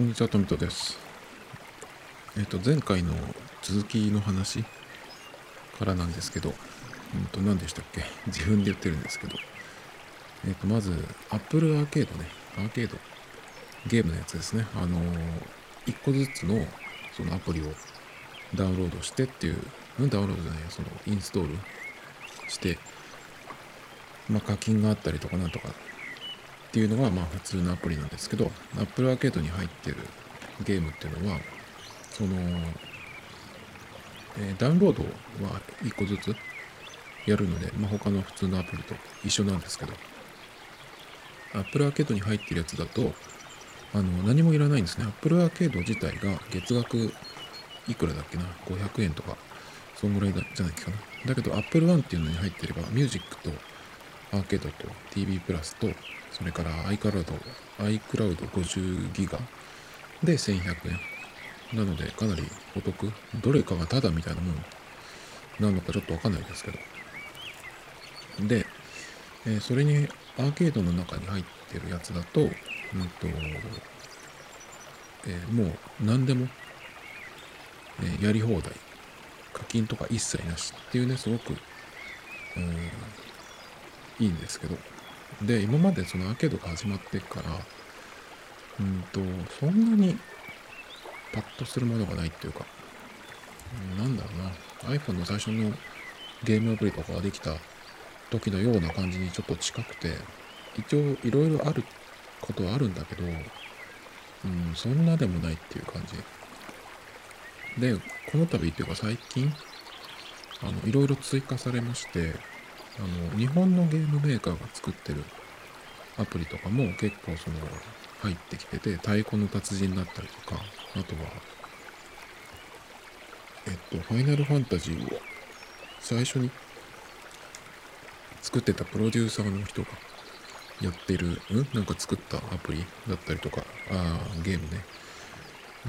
んにちは、トミトです。えっ、と、前回の続きの話からなんですけど、うんと、何でしたっけ？自分で言ってるんですけど、えっ、と、まず、Apple アーケードね、アーケード、ゲームのやつですね。あのー、一個ずつの、そのアプリをダウンロードしてっていう、うんダウンロードじゃない、その、インストールして、まあ、課金があったりとかなんとかっていうのがまあ普通のアプリなんですけど Apple アーケードに入ってるゲームっていうのはその、えーダウンロードは1個ずつやるので、まあ、他の普通のアプリと一緒なんですけど Apple アーケードに入ってるやつだとあの何もいらないんですね。Apple アーケード自体が月額いくらだっけな？500円とかそんぐらいだじゃないかな。だけど Apple One っていうのに入ってればミュージックとアーケードと TV プラスとそれから iCloud、iCloud50 ギガで1100円。なのでかなりお得。どれかがタダみたいなもんなのかちょっとわかんないですけど。で、えーそれにアーケードの中に入ってるやつだと、うんと、えーもう何でも、えーやり放題。課金とか一切なしっていうね、すごく、うんいいんですけど。で、今までそのアーケードが始まってから、うんと、そんなにパッとするものがないっていうか、うんなんだろうな、iPhone の最初のゲームアプリとかができた時のような感じにちょっと近くて、一応いろいろあることはあるんだけど、うん、そんなでもないっていう感じ。で、この度っていうか最近、あの、いろいろ追加されまして、あの日本のゲームメーカーが作ってるアプリとかも結構その入ってきてて太鼓の達人だったりとかあとはえっとファイナルファンタジーを最初に作ってたプロデューサーの人がやってるん？なんか作ったアプリだったりとかあーゲームね。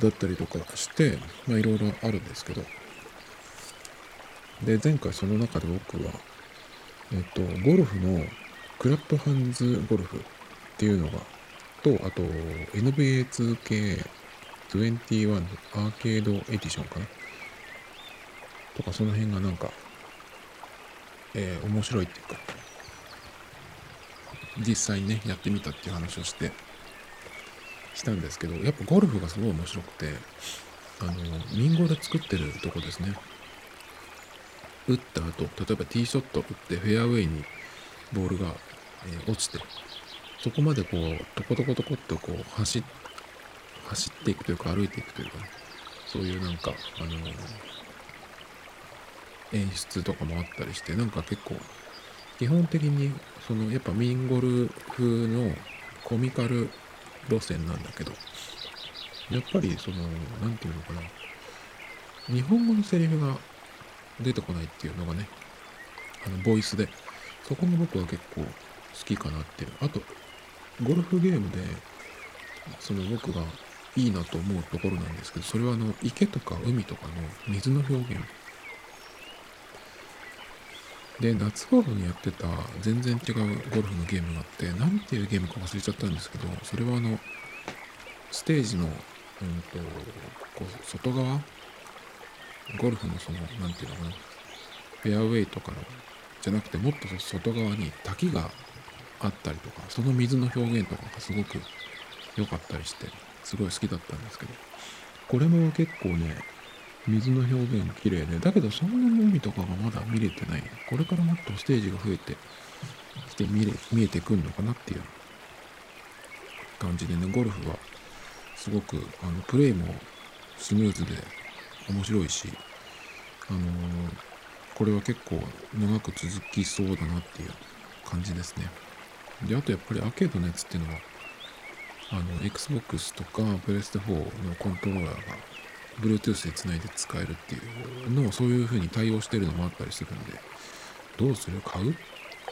だったりとかしてまあいろいろあるんですけど。で前回その中で僕はえっと、ゴルフのクラップハンズゴルフっていうのが、と、あと NBA2K21 のアーケードエディションかな？とかその辺がなんか、えー面白いっていうか、実際にね、やってみたっていう話をして、したんですけど、やっぱゴルフがすごい面白くて、あの、民語で作ってるとこですね。打った後、例えばティーショット打ってフェアウェイにボールが、えー落ちて、そこまでこう、トコトコトコっとこう、走、走っていくというか歩いていくというかね、そういうなんか、あのー演出とかもあったりして、なんか結構、基本的に、その、やっぱミンゴル風のコミカル路線なんだけど、やっぱりその、なんていうのかな、日本語のセリフが出てこないっていうのがね、あの、ボイスで、そこも僕は結構好きかなっていう。あと、ゴルフゲームで、その僕がいいなと思うところなんですけど、それはあの、池とか海とかの水の表現。で、夏頃にやってた全然違うゴルフのゲームがあって、なんていうゲームか忘れちゃったんですけど、それはあの、ステージの、うんと、こう、外側ゴルフのその、なんていうのかな、フェアウェイとかの、じゃなくてもっと外側に滝があったりとか、その水の表現とかがすごく良かったりして、すごい好きだったんですけど、これも結構ね、水の表現綺麗で、だけどそんなに海とかがまだ見れてない。これからもっとステージが増えてきて見れ見えてくんのかなっていう感じでね、ゴルフはすごくあのプレイもスムーズで面白いし、あのーこれは結構長く続きそうだなっていう感じですね。で、あとやっぱりアーケードのやつっていうのは、あの、Xbox とか PS4 のコントローラーが Bluetooth で繋いで使えるっていうのをそういう風に対応してるのもあったりするんで、どうする買うっ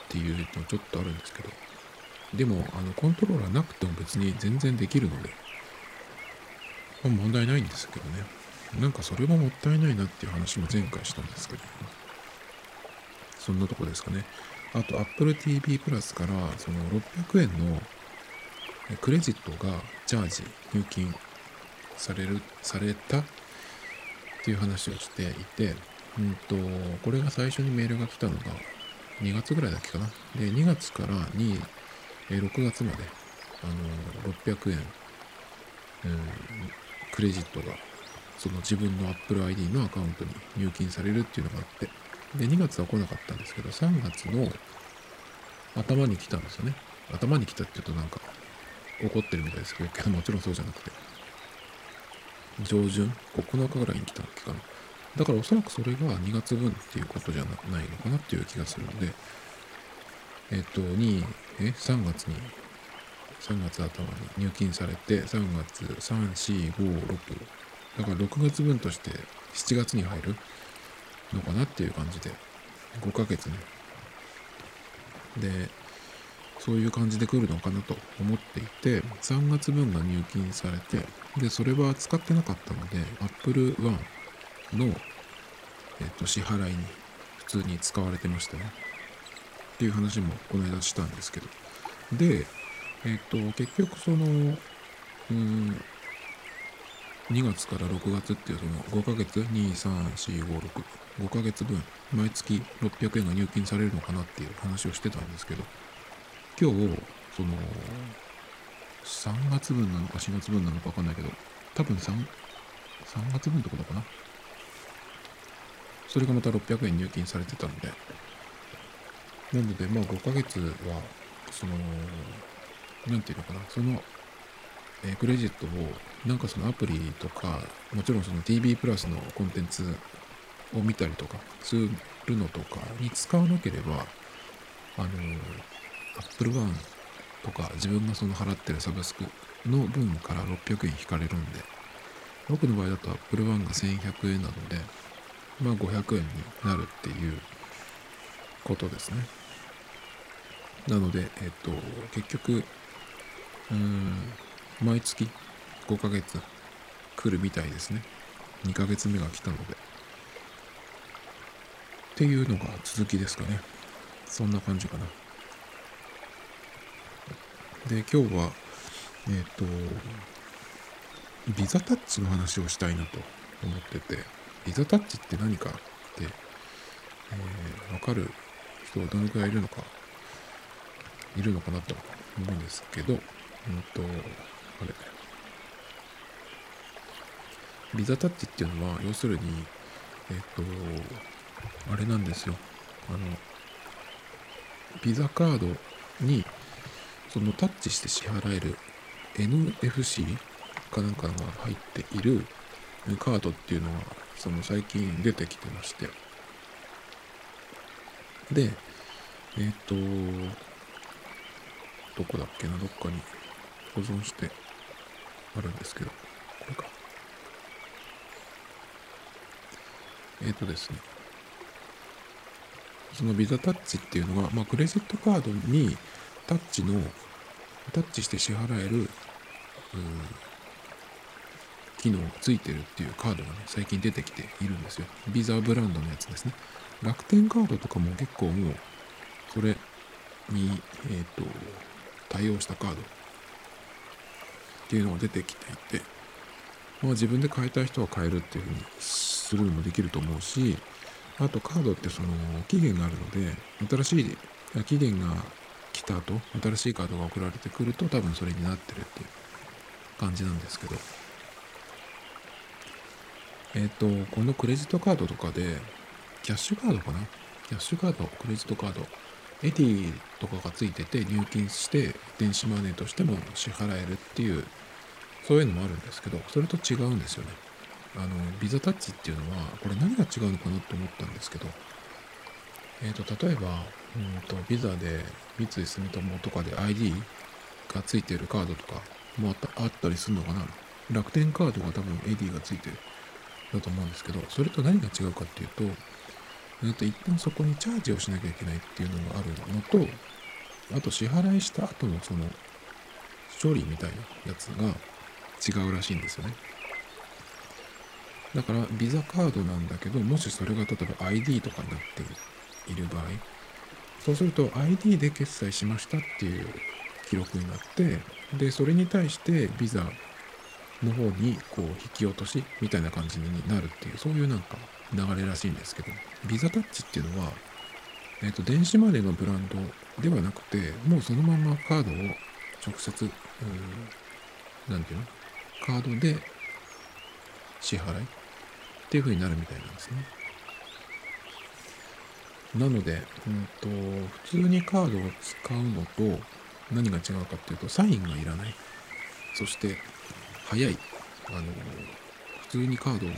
ていうのちょっとあるんですけど、でも、あの、コントローラーなくても別に全然できるので、問題ないんですけどね。なんかそれはもったいないなっていう話も前回したんですけど、そんなとこですかね。あと Apple TV プラスからその600円のクレジットがチャージ、入金されるされたっていう話をしていて、うんと、これが最初にメールが来たのが2月ぐらいだっけかな。で、2月から2、え6月まで、あの、600円、うん、クレジットが、その自分の Apple ID のアカウントに入金されるっていうのがあって、で、2月は来なかったんですけど、3月の頭に来たんですよね。頭に来たって言うとなんか怒ってるみたいですけど、もちろんそうじゃなくて。上旬 ?9 日ぐらいに来たっけかな。だからおそらくそれが2月分っていうことじゃないのかなっていう気がするので、えっと、2、え、3月に、3月頭に入金されて、3月、3、4、5、6、だから6月分として7月に入るのかなっていう感じで、5ヶ月ね。で、そういう感じで来るのかなと思っていて、3月分が入金されて、で、それは使ってなかったので、Apple One の、えっと、支払いに普通に使われてましたね。っていう話もこの間したんですけど。で、えっと、結局その、うん、2月から6月っていうその5ヶ月、2、3、4、5、6、5ヶ月分、毎月600円が入金されるのかなっていう話をしてたんですけど、今日、その、3月分なのか4月分なのかわかんないけど、多分3、3月分ってことかな。それがまた600円入金されてたので、なので、まあ5ヶ月は、その、なんていうのかな、その、え、クレジットを、なんかそのアプリとか、もちろんその TV プラスのコンテンツを見たりとかするのとかに使わなければ、あの、Apple One とか自分がその払ってるサブスクの分から600円引かれるんで、僕の場合だと Apple One が1100円なので、まあ500円になるっていうことですね。なので、えっと、結局、うん、毎月5ヶ月来るみたいですね。2ヶ月目が来たので。っていうのが続きですかね。そんな感じかな。で、今日は、えっ、と、ビザタッチの話をしたいなと思ってて、ビザタッチって何かって、えー、わかる人はどのくらいいるのか、いるのかなと思うんですけど、うんと、あれ、ビザタッチっていうのは、要するに、えっ、と、あれなんですよ。あの、ビザカードに、そのタッチして支払える NFC かなんかが入っているカードっていうのがその最近出てきてましてでえっ、とどこだっけなどっかに保存してあるんですけどこれかえっ、ー、とですねそのビザタッチっていうのが、まあ、クレジットカードにタッチのタッチして支払えるうん機能がついてるっていうカードがね、最近出てきているんですよ。ビザブランドのやつですね。楽天カードとかも結構もう、それに、えっ、ー、と、対応したカードっていうのが出てきていて、まあ自分で買いたい人は買えるっていうふうにするのもできると思うし、あとカードってその期限があるので、新しい期限が来た後、新しいカードが送られてくると多分それになってるっていう感じなんですけど、えっ、ー、と、このクレジットカードとかで、キャッシュカードかな？キャッシュカード、クレジットカード、エディとかがついてて入金して電子マネーとしても支払えるっていう、そういうのもあるんですけど、それと違うんですよね。あの、ビザタッチっていうのは、これ何が違うのかなと思ったんですけど、えっ、ー、と、例えば、うんと、ビザで三井住友とかで ID がついてるカードとかもあったりするのかな？楽天カードが多分 AD がついてるだと思うんですけど、それと何が違うかっていうと、っと、一旦そこにチャージをしなきゃいけないっていうのがあるのと、あと支払いした後のその処理みたいなやつが違うらしいんですよね。だから、ビザカードなんだけど、もしそれが例えば ID とかになっている場合、そうすると ID で決済しましたっていう記録になって、で、それに対してビザの方にこう引き落としみたいな感じになるっていうそういうなんか流れらしいんですけどビザタッチっていうのは、えーと、電子マネーのブランドではなくてもうそのままカードを直接何て言うの？カードで支払いっていう風になるみたいなんですね。なので、うんと、普通にカードを使うのと何が違うかっていうと、サインがいらない。そして、早い。あの、普通にカードを、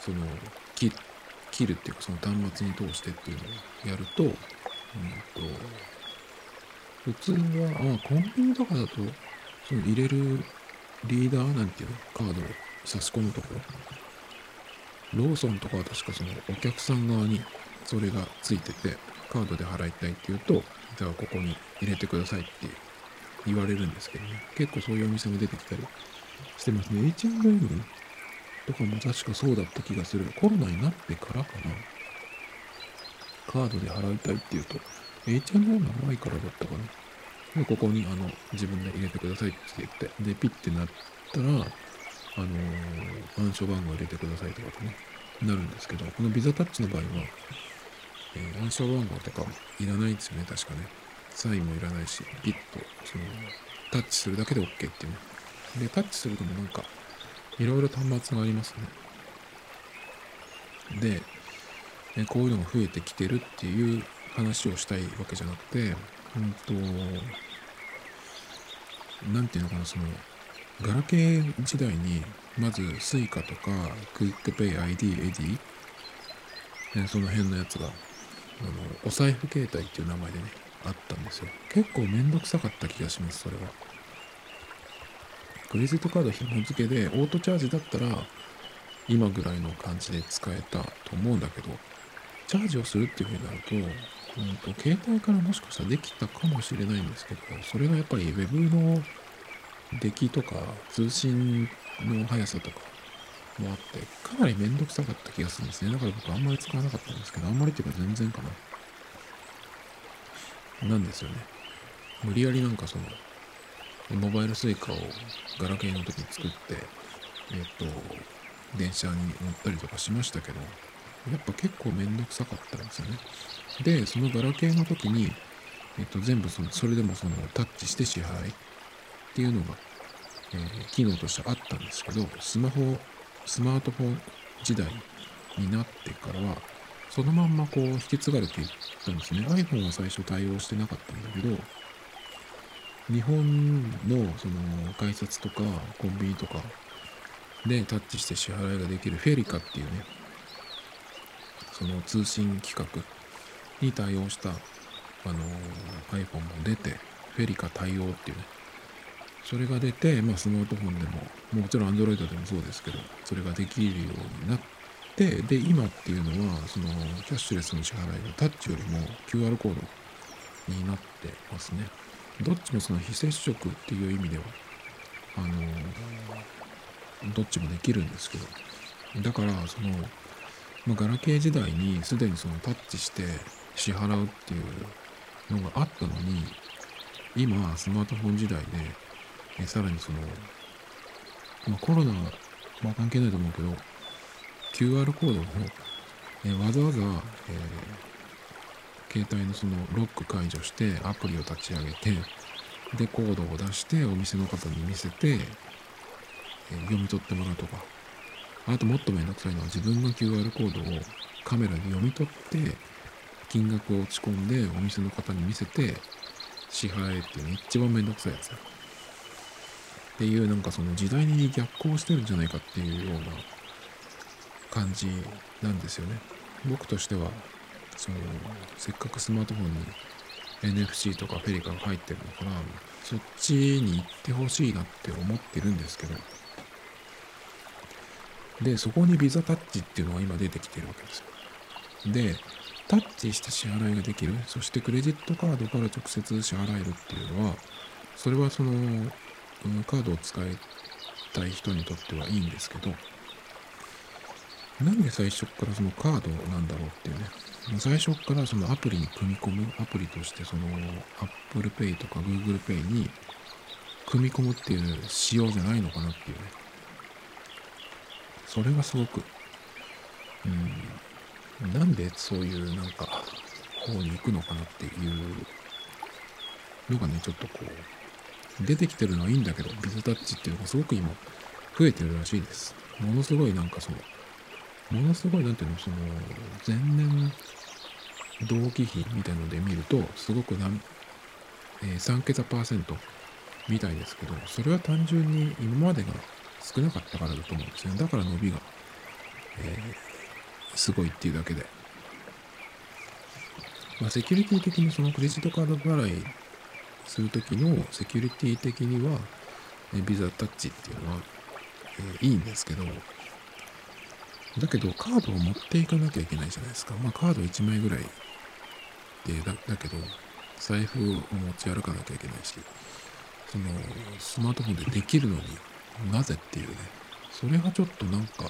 その、切切るっていうか、その端末に通してっていうのをやると、うんと、普通は、あ、コンビニとかだと、その入れるリーダーなんていうのカードを差し込むところ。ローソンとかは確かそのお客さん側にそれがついてて、カードで払いたいっていうと、じゃあここに入れてくださいって言われるんですけどね。結構そういうお店も出てきたりしてますね。H&M とかも確かそうだった気がする。コロナになってからかな。カードで払いたいっていうと、H&M が前からだったかな。で、ここにあの自分で入れてくださいって言って、で、ピッてなったら、あのー、暗証番号入れてくださいとかってね、なるんですけど、このビザタッチの場合は、えー、暗証番号とかいらないんですよね、確かね。サインもいらないし、ピッと、その、タッチするだけで OK っていうね。で、タッチするともなんか、いろいろ端末がありますね。で、えこういうのが増えてきてるっていう話をしたいわけじゃなくて、うんと、なんていうのかな、その、ガラケー時代に、まず Suica とか、クイックペイ、iD、エディ、その辺のやつがあのお財布携帯っていう名前でねあったんですよ結構めんどくさかった気がしますそれはクレジットカード紐付けでオートチャージだったら今ぐらいの感じで使えたと思うんだけどチャージをするっていう風になると,、うんと携帯からもしかしたらできたかもしれないんですけどそれがやっぱり Web の出来とか通信の速さとかもあって、かなりめんどくさかった気がするんですね。だから僕あんまり使わなかったんですけど、あんまりっていうか全然かな。なんですよね。無理やりなんかその、モバイル suica をガラケーの時に作って、えっと、電車に乗ったりとかしましたけど、やっぱ結構めんどくさかったんですよね。で、そのガラケーの時に、えっと、全部その、それでもそのタッチして支払いっていうのが、えー、機能としてあったんですけど、スマホスマートフォン時代になってからは、そのまんまこう引き継がれていったんですね。iPhone は最初対応してなかったんだけど、日本のその改札とかコンビニとかでタッチして支払いができるフェリカっていうね、その通信規格に対応したあの iPhone も出て、フェリカ対応っていうね、それが出て、まあ、スマートフォンでも、もちろん Android でもそうですけど、それができるようになって、で、今っていうのは、その、キャッシュレスの支払いがタッチよりも QR コードになってますね。どっちもその非接触っていう意味では、あの、どっちもできるんですけど、だから、その、まあ、ガラケー時代にすでにそのタッチして支払うっていうのがあったのに、今、スマートフォン時代で、えさらにその、まあ、コロナは関係ないと思うけど、QR コードを、えわざわざ、えー、携帯のそのロック解除してアプリを立ち上げて、で、コードを出してお店の方に見せて、え、読み取ってもらうとか、あともっとめんどくさいのは自分の QR コードをカメラで読み取って金額を落ち込んでお店の方に見せて支払えっていうの一番めんどくさいやつだ。っていうなんかその時代に逆行してるんじゃないかっていうような感じなんですよね。僕としてはそのせっかくスマートフォンに NFC とかフェリカが入ってるのからそっちに行ってほしいなって思ってるんですけどでそこにビザタッチっていうのが今出てきてるわけですよ。でタッチして支払いができるそしてクレジットカードから直接支払えるっていうのはそれはそのカードを使いたい人にとってはいいんですけど、なんで最初からそのカードなんだろうっていうね、最初からそのアプリに組み込む、アプリとしてその Apple Pay とか Google Pay に組み込むっていう仕様じゃないのかなっていうね、それがすごく、うん、なんでそういうなんか方に行くのかなっていうのがね、ちょっとこう、出てきてるのはいいんだけど、ビズタッチっていうのがすごく今、増えてるらしいです。ものすごいなんかその、ものすごいなんていうの、その、前年同期比みたいので見ると、すごくなんえー、3桁パーセントみたいですけど、それは単純に今までが少なかったからだと思うんですね。だから伸びが、えー、すごいっていうだけで。まあ、セキュリティ的にそのクレジットカード払いするときのセキュリティ的には、えビザタッチっていうのは、えー、いいんですけど、だけどカードを持っていかなきゃいけないじゃないですか。まあカード1枚ぐらいでだだけど、財布を持ち歩かなきゃいけないし、そのスマートフォンでできるのになぜっていうね、それがちょっとなんか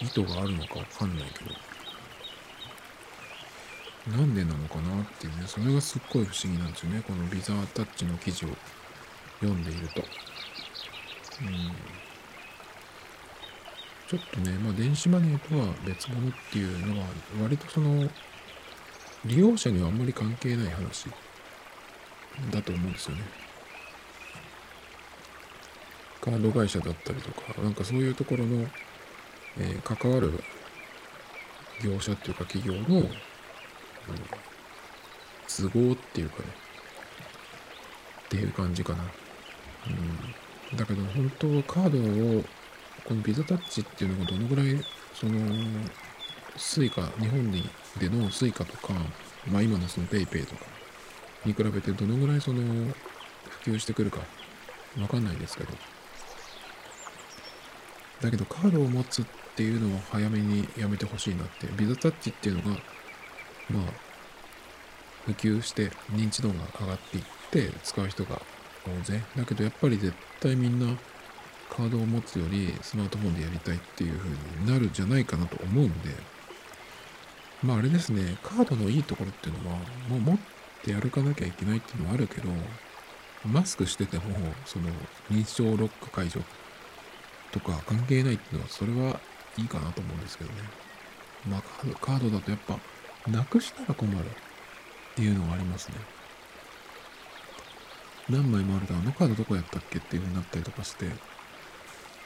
意図があるのかわかんないけど、なんでなのかなっていうね、それがすっごい不思議なんですよね。このビザータッチの記事を読んでいると。うん。ちょっとね、まあ電子マネーとは別物っていうのは、割とその、利用者にはあんまり関係ない話だと思うんですよね。カード会社だったりとか、なんかそういうところの、えー、関わる業者っていうか企業の、うん、都合っていうかね、っていう感じかな。うん、だけど本当カードを、このビザタッチっていうのがどのぐらい、その、スイカ、日本にでのスイカとか、まあ今のその PayPay とかに比べてどのぐらいその普及してくるかわかんないですけど。だけどカードを持つっていうのは早めにやめてほしいなって。ビザタッチっていうのが、まあ、普及して認知度が上がっていって使う人が大勢。だけどやっぱり絶対みんなカードを持つよりスマートフォンでやりたいっていう風になるんじゃないかなと思うんで、まああれですね、カードのいいところっていうのは、もう持って歩かなきゃいけないっていうのはあるけど、マスクしてても、その認証ロック解除とか関係ないっていうのは、それはいいかなと思うんですけどね。まあカードだとやっぱ、なくしたら困るっていうのがありますね。何枚もあると、あのカードどこやったっけっていう風になったりとかして、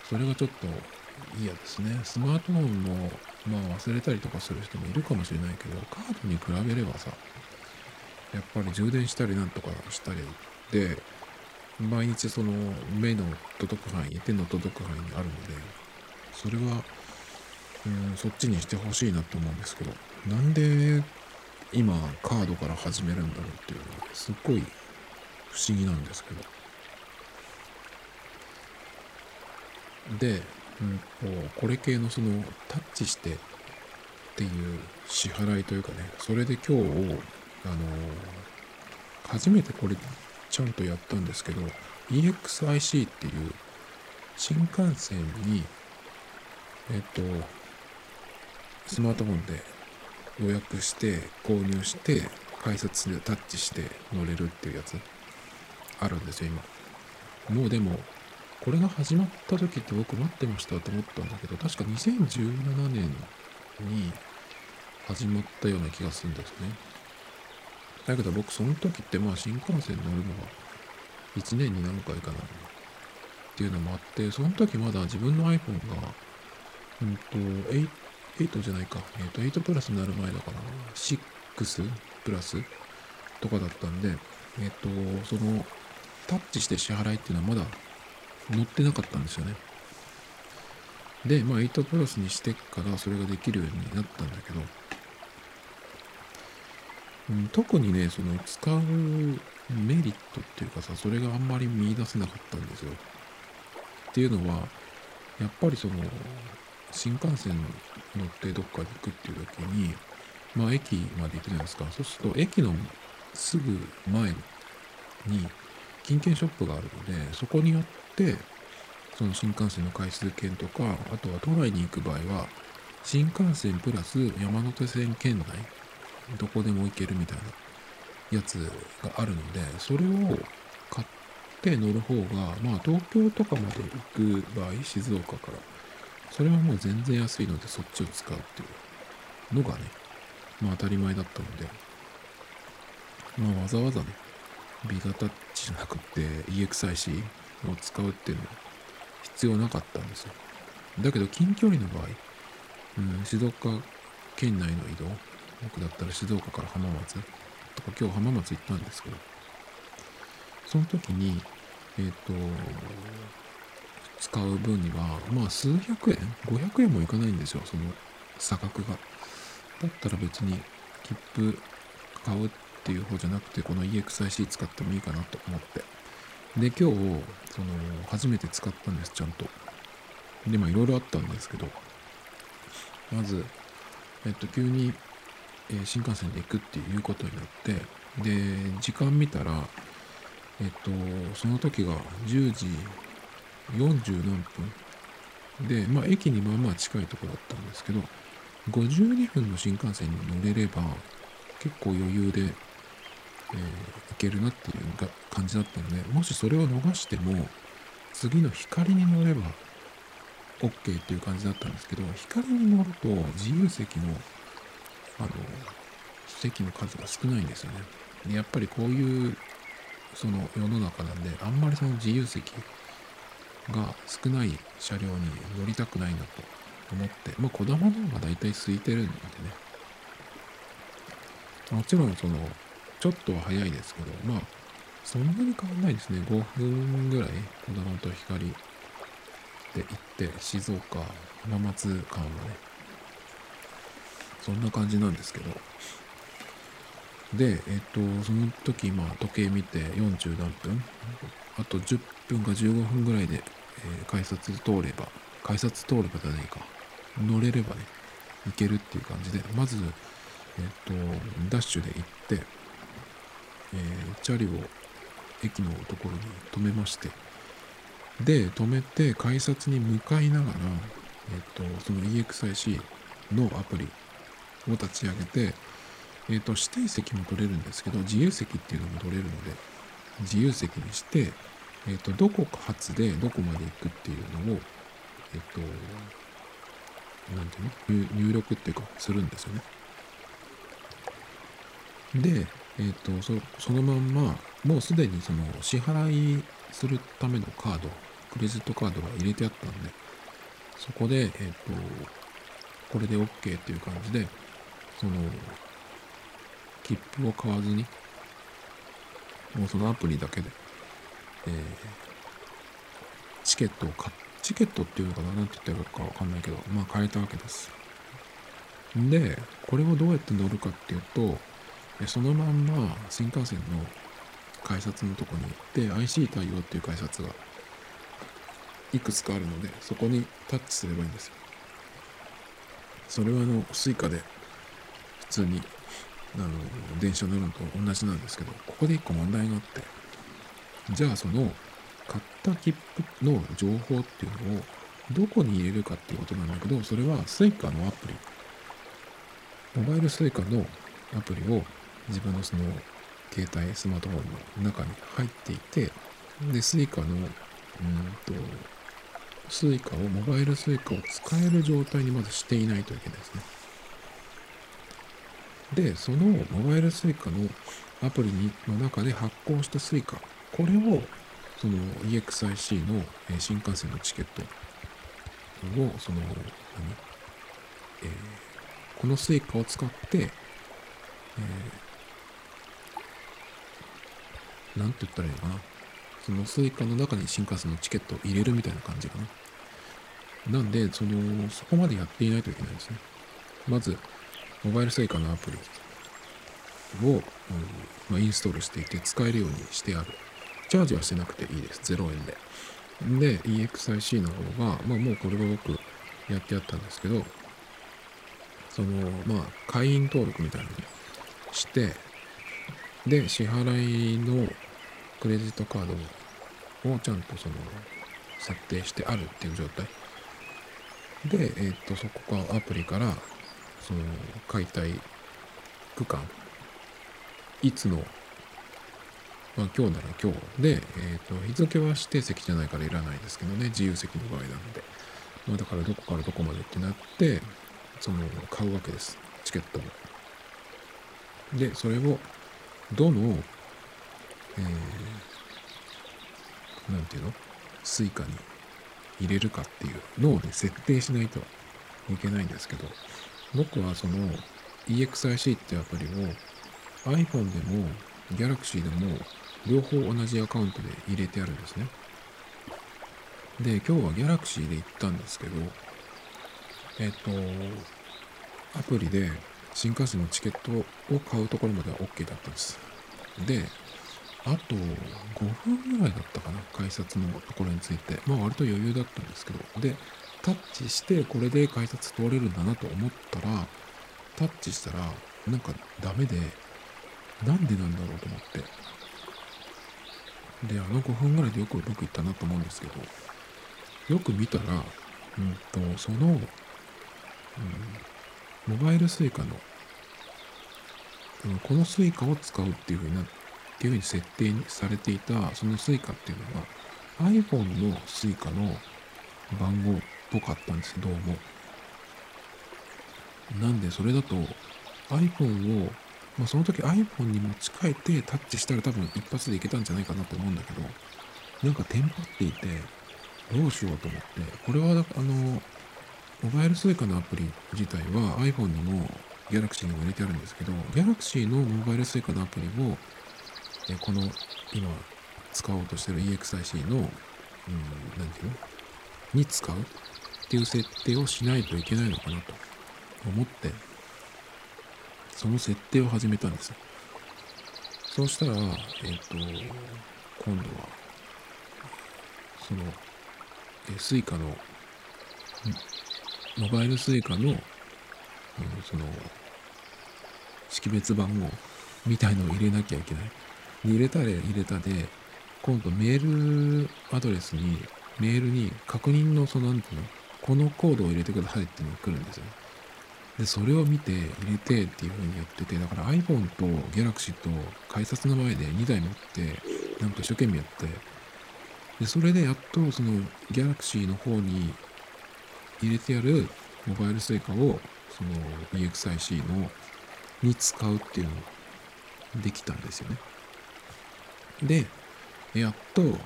それがちょっと嫌ですね。スマートフォンも、まあ忘れたりとかする人もいるかもしれないけど、カードに比べればさ、やっぱり充電したりなんとかしたりで、毎日その目の届く範囲、手の届く範囲にあるので、それは、うん、そっちにしてほしいなと思うんですけど、なんで今カードから始めるんだろうっていうのは、すっごい不思議なんですけど。で、うん。と、これ系のそのタッチしてっていう支払いというかね、それで今日、あの初めてこれちゃんとやったんですけど、EXIC っていう新幹線に、えっと、スマートフォンで予約して購入して改札でタッチして乗れるっていうやつあるんですよ今。もうでもこれが始まった時って僕待ってましたと思ったんだけど、確か2017年に始まったような気がするんですね。だけど僕その時ってまあ新幹線乗るのは1年に何回かなっていうのもあって、その時まだ自分の iPhone が、うんと、8, 8じゃないか、えっ、と、8プラスになる前だから、6プラスとかだったんで、えっ、と、その、タッチして支払いっていうのはまだ乗ってなかったんですよね。で、まあ8プラスにしてからそれができるようになったんだけど、うん、特にね、その使うメリットっていうかさ、それがあんまり見出せなかったんですよ。っていうのは、やっぱりその、新幹線乗ってどっかに行くっていう時に、まあ駅まで行くじゃないですか。そうすると駅のすぐ前に金券ショップがあるので、そこによって、その新幹線の回数券とか、あとは都内に行く場合は、新幹線プラス山手線圏内、どこでも行けるみたいなやつがあるので、それを買って乗る方が、まあ東京とかまで行く場合、静岡から、それはもう全然安いのでそっちを使うっていうのがね、まあ当たり前だったので、まあわざわざね、B 型じゃなくて EXIC を使うっていうのは必要なかったんですよ。だけど近距離の場合、うん、静岡県内の移動、僕だったら静岡から浜松とか今日浜松行ったんですけど、その時に、えっ、ー、と、使う分には、まあ数百円 ?500 円もいかないんですよ、その差額が。だったら別に切符買うっていう方じゃなくて、この EXIC 使ってもいいかなと思って。で、今日、その、初めて使ったんです、ちゃんと。で、まあいろいろあったんですけど、まず、えっと、急に、えー、新幹線で行くっていうことになって、で、時間見たら、えっと、その時が10時40何分。で、まあ、駅にまあまあ近いとこだったんですけど、52分の新幹線に乗れれば、結構余裕で、えー、行けるなっていうが感じだったので、もしそれを逃しても、次の光に乗れば OK っていう感じだったんですけど、光に乗ると自由席の、あの、席の数が少ないんですよね。でやっぱりこういうその世の中なんで、あんまりその自由席が少ない車両に乗りたくないなと思って、まあ、子供の方が大体空いてるんでね。もちろん、その、ちょっとは早いですけど、まあ、そんなに変わんないですね。5分ぐらい、子供と光で行って、静岡、浜松間はね、そんな感じなんですけど、で、えっと、その時、まあ、時計見て40何分、あと10分か15分ぐらいで、えー、改札通れば、改札通ればじゃないか、乗れればね、行けるっていう感じで、まず、えっと、ダッシュで行って、えー、チャリを駅のところに止めまして、で、止めて改札に向かいながら、えっと、その EXIC のアプリを立ち上げて、えっ、と、指定席も取れるんですけど、自由席っていうのも取れるので、自由席にして、えっ、と、どこか発でどこまで行くっていうのを、えっ、と、なんていうの？入力っていうか、するんですよね。で、えっ、とそ、そのまんま、もうすでにその支払いするためのカード、クレジットカードが入れてあったんで、そこで、えっ、と、これで OK っていう感じで、その、切符を買わずに、もうそのアプリだけで、えー、チケットを買、チケットっていうのかななんて言ってるかわかんないけど、まあ買えたわけです。で、これをどうやって乗るかっていうと、でそのまんま新幹線の改札のとこに行って IC 対応っていう改札がいくつかあるので、そこにタッチすればいいんですよ。それはあの、Suica で普通にあの電車乗るのと同じなんですけどここで一個問題があってじゃあその買った切符の情報っていうのをどこに入れるかっていうことなんだけどそれは Suica のアプリモバイル Suica のアプリを自分のその携帯スマートフォンの中に入っていてで Suica のうんと Suica をモバイル Suica を使える状態にまずしていないといけないですね。で、そのモバイル Suica のアプリの中で発行した Suica、これをその EXIC の新幹線のチケットを、その、何？えー、この Suica を使って、えー、なんて言ったらいいのかな？その Suica の中に新幹線のチケットを入れるみたいな感じかな。なんで、その、そこまでやっていないといけないですね。まず、モバイル Suica のアプリを、うんまあ、インストールしていて使えるようにしてある。チャージはしてなくていいです。0円で。で、EXIC の方が、まあもうこれは僕やってやったんですけど、その、まあ、会員登録みたいなのにして、で、支払いのクレジットカードをちゃんとその、設定してあるっていう状態。で、えっ、ー、と、そこからアプリからその買いたい区間。いつの、まあ、今日なら今日で、えーと、日付は指定席じゃないからいらないですけどね。自由席の場合なので。まあ、だからどこからどこまでってなってその買うわけです。チケットもでそれをどのえー、なんていうの？スイカに入れるかっていうのをね設定しないといけないんですけど僕はその EXIC ってアプリを iPhone でも Galaxy でも両方同じアカウントで入れてあるんですね。で、今日は Galaxy で行ったんですけど、えっと、アプリで新幹線のチケットを買うところまでは OK だったんです。で、あと5分ぐらいだったかな、改札のところについて。まあ割と余裕だったんですけど、で、タッチしてこれで改札通れるんだなと思ったら、タッチしたら、なんかダメで、なんでなんだろうと思って。で、あの5分ぐらいでよく僕行ったなと思うんですけど、よく見たら、うんと、その、うん、モバイル suica の、この suica を使うっていうふうになっていうふうに設定されていた、その suica っていうのが iPhone の suica の番号っぽかったんですどうも。なんで、それだと iPhone をまあ、その時 iPhone に持ち替えてタッチしたら多分一発でいけたんじゃないかなと思うんだけど、なんかテンパっていて、どうしようと思って、これはあの、モバイル suica のアプリ自体は iPhone にも Galaxy にも入れてあるんですけど、Galaxy のモバイル suica のアプリを、えこの今使おうとしてる EX-IC の、うん、なんていうの？に使うっていう設定をしないといけないのかなと思って、その設定を始めたんですよ。そうしたら、えっ、ー、と、今度は、その、え、スイカの、モバイルスイカの、うん、その、識別番号みたいのを入れなきゃいけない。で入れたら入れたで、今度メールアドレスに、メールに確認のその、なんていうの、このコードを入れてくださいっていうのが来るんですよ。で、それを見て入れてっていう風にやってて、だから iPhone と Galaxy と改札の前で2台持って、なんか一生懸命やって、で、それでやっとその Galaxy の方に入れてやるモバイル Suica をその EXIC のに使うっていうのができたんですよね。で、やっと、うん、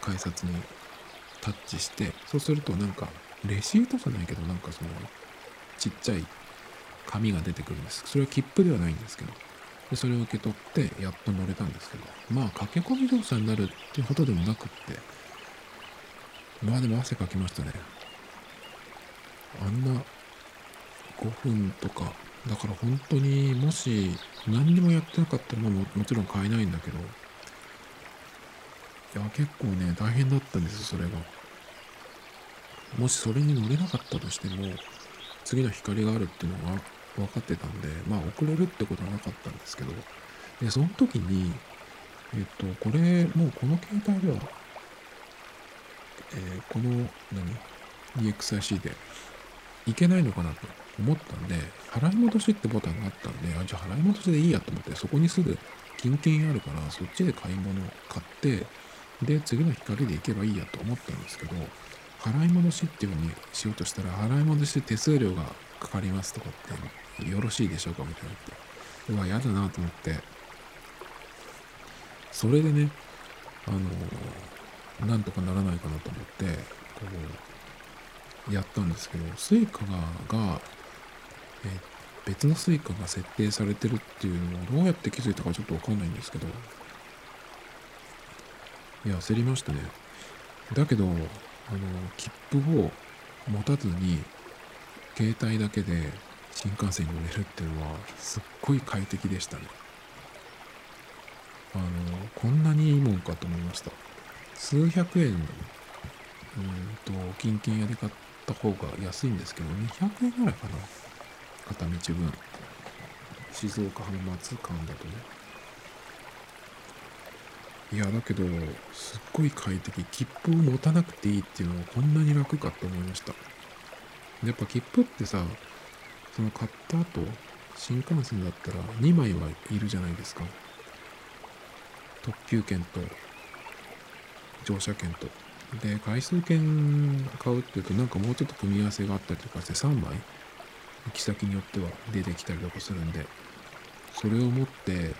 改札にタッチして、そうするとなんか、レシートじゃないけど、なんかその、ちっちゃい紙が出てくるんです。それは切符ではないんですけど。でそれを受け取ってやっと乗れたんですけど、まあ駆け込み乗車になるっていうことでもなくって、まあでも汗かきましたね。あんな5分とか、だから本当にもし何にもやってなかったらももちろん買えないんだけど、いや結構ね大変だったんですそれが。もしそれに乗れなかったとしても、次の光があるっていうのが分かってたんで、まあ遅れるってことはなかったんですけど、で、その時に、えっと、これ、もうこの携帯では、えー、この、何 ?EXIC でいけないのかなと思ったんで、払い戻しってボタンがあったんで、あ、じゃあ払い戻しでいいやと思って、そこにすぐ金券あるから、そっちで買い物を買って、で、次の光で行けばいいやと思ったんですけど、払い戻しっていうふうにしようとしたら、払い戻しで手数料がかかりますとかってよろしいでしょうかみたいなって。うわ、嫌だなと思って。それでね、あの、なんとかならないかなと思って、こう、やったんですけど、スイカが、がえ別のスイカが設定されてるっていうのをどうやって気づいたかちょっとわかんないんですけど、いや、焦りましたね。だけど、あの切符を持たずに携帯だけで新幹線に乗れるっていうのはすっごい快適でしたねあのこんなにいいもんかと思いました数百円うんと金券やり買った方が安いんですけど200円ぐらいかな。片道分。静岡浜松間だとね。いやだけどすっごい快適。切符を持たなくていいっていうのはこんなに楽かと思いました。やっぱ切符ってさその買った後新幹線だったら2枚はいるじゃないですか。特急券と乗車券と。で回数券買うっていうとなんかもうちょっと組み合わせがあったりとかして3枚？行き先によっては出てきたりとかするんで。それを持って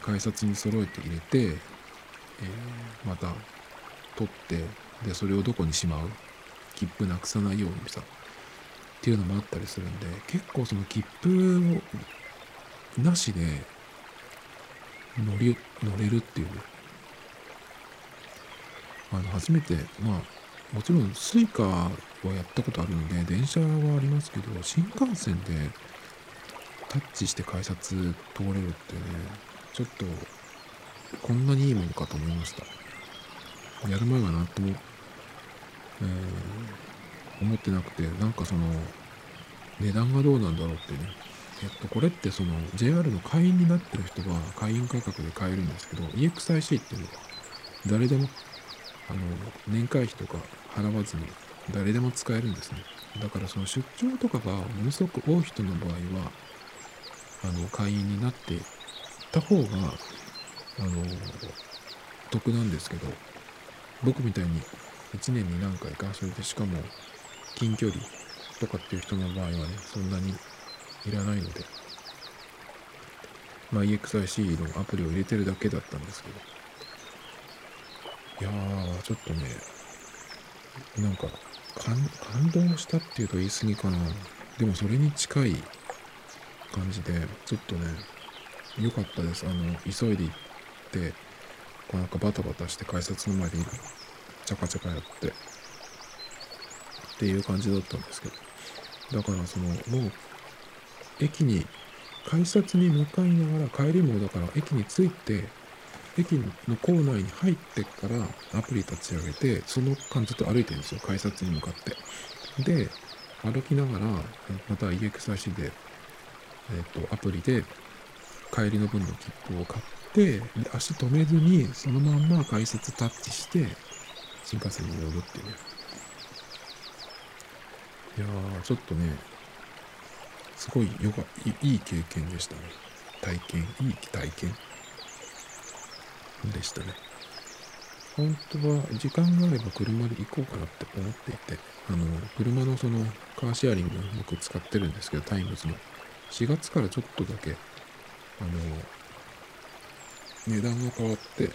改札に揃えて入れて、えー、また取ってでそれをどこにしまう？切符なくさないようにさ。っていうのもあったりするんで結構その切符をなしで乗り乗れるっていうねあの初めてまあもちろん Suica はやったことあるので電車はありますけど新幹線でタッチして改札通れるってねちょっとこんなにいいものかと思いました。やる前はなとも、えー、思ってなくてなんかその値段がどうなんだろうってね。えっとこれってその JR の会員になってる人が会員価格で買えるんですけど EXIC っていうのは誰でもあの年会費とか払わずに誰でも使えるんですね。だからその出張とかがものすごく多い人の場合はあの会員になってた方があの得なんですけど僕みたいに1年に何回かそれでしかも近距離とかっていう人の場合はねそんなにいらないのでまあ EXIC のアプリを入れてるだけだったんですけどいやー、ちょっとね、なんか感動したっていうと言い過ぎかな。でもそれに近い感じで、ちょっとね、良かったです。あの、急いで行って、こうなんかバタバタして改札の前でチャカチャカやって、っていう感じだったんですけど。だからその、もう、駅に、改札に向かいながら帰りもだから駅に着いて、駅の構内に入ってからアプリ立ち上げて、その間ずっと歩いてるんですよ。改札に向かって。で、歩きながら、また EXIC で、えっ、ー、と、アプリで帰りの分の切符を買って、で足止めずに、そのまんま改札タッチして、新幹線に乗るっていうね。いやー、ちょっとね、すごいよかいい経験でしたね。体験、いい体験。でしたね。本当は時間があれば車で行こうかなって思っていて、あの、車のそのカーシェアリング僕使ってるんですけど、タイムズの。4月からちょっとだけ、あの、値段が変わって、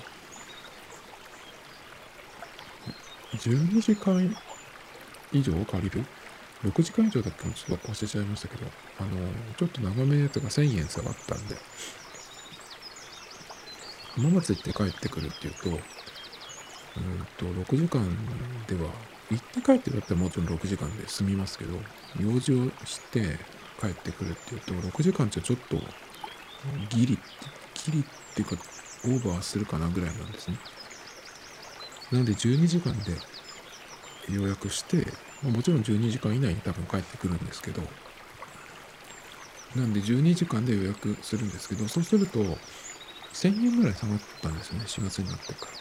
12時間以上借りる ?6 時間以上だったのちょっと忘れちゃいましたけど、あの、ちょっと長めのやつが1000円下がったんで、浜松行って帰ってくるっていうと、うんと、6時間では、行って帰ってくるってもちろん6時間で済みますけど、用事をして帰ってくるっていうと、6時間じゃちょっと、ギリ、ギリっていうか、オーバーするかなぐらいなんですね。なので12時間で予約して、まもちろん12時間以内に多分帰ってくるんですけど、なんで12時間で予約するんですけど、そうすると、1000円ぐらい下がったんですよね、4月になってから。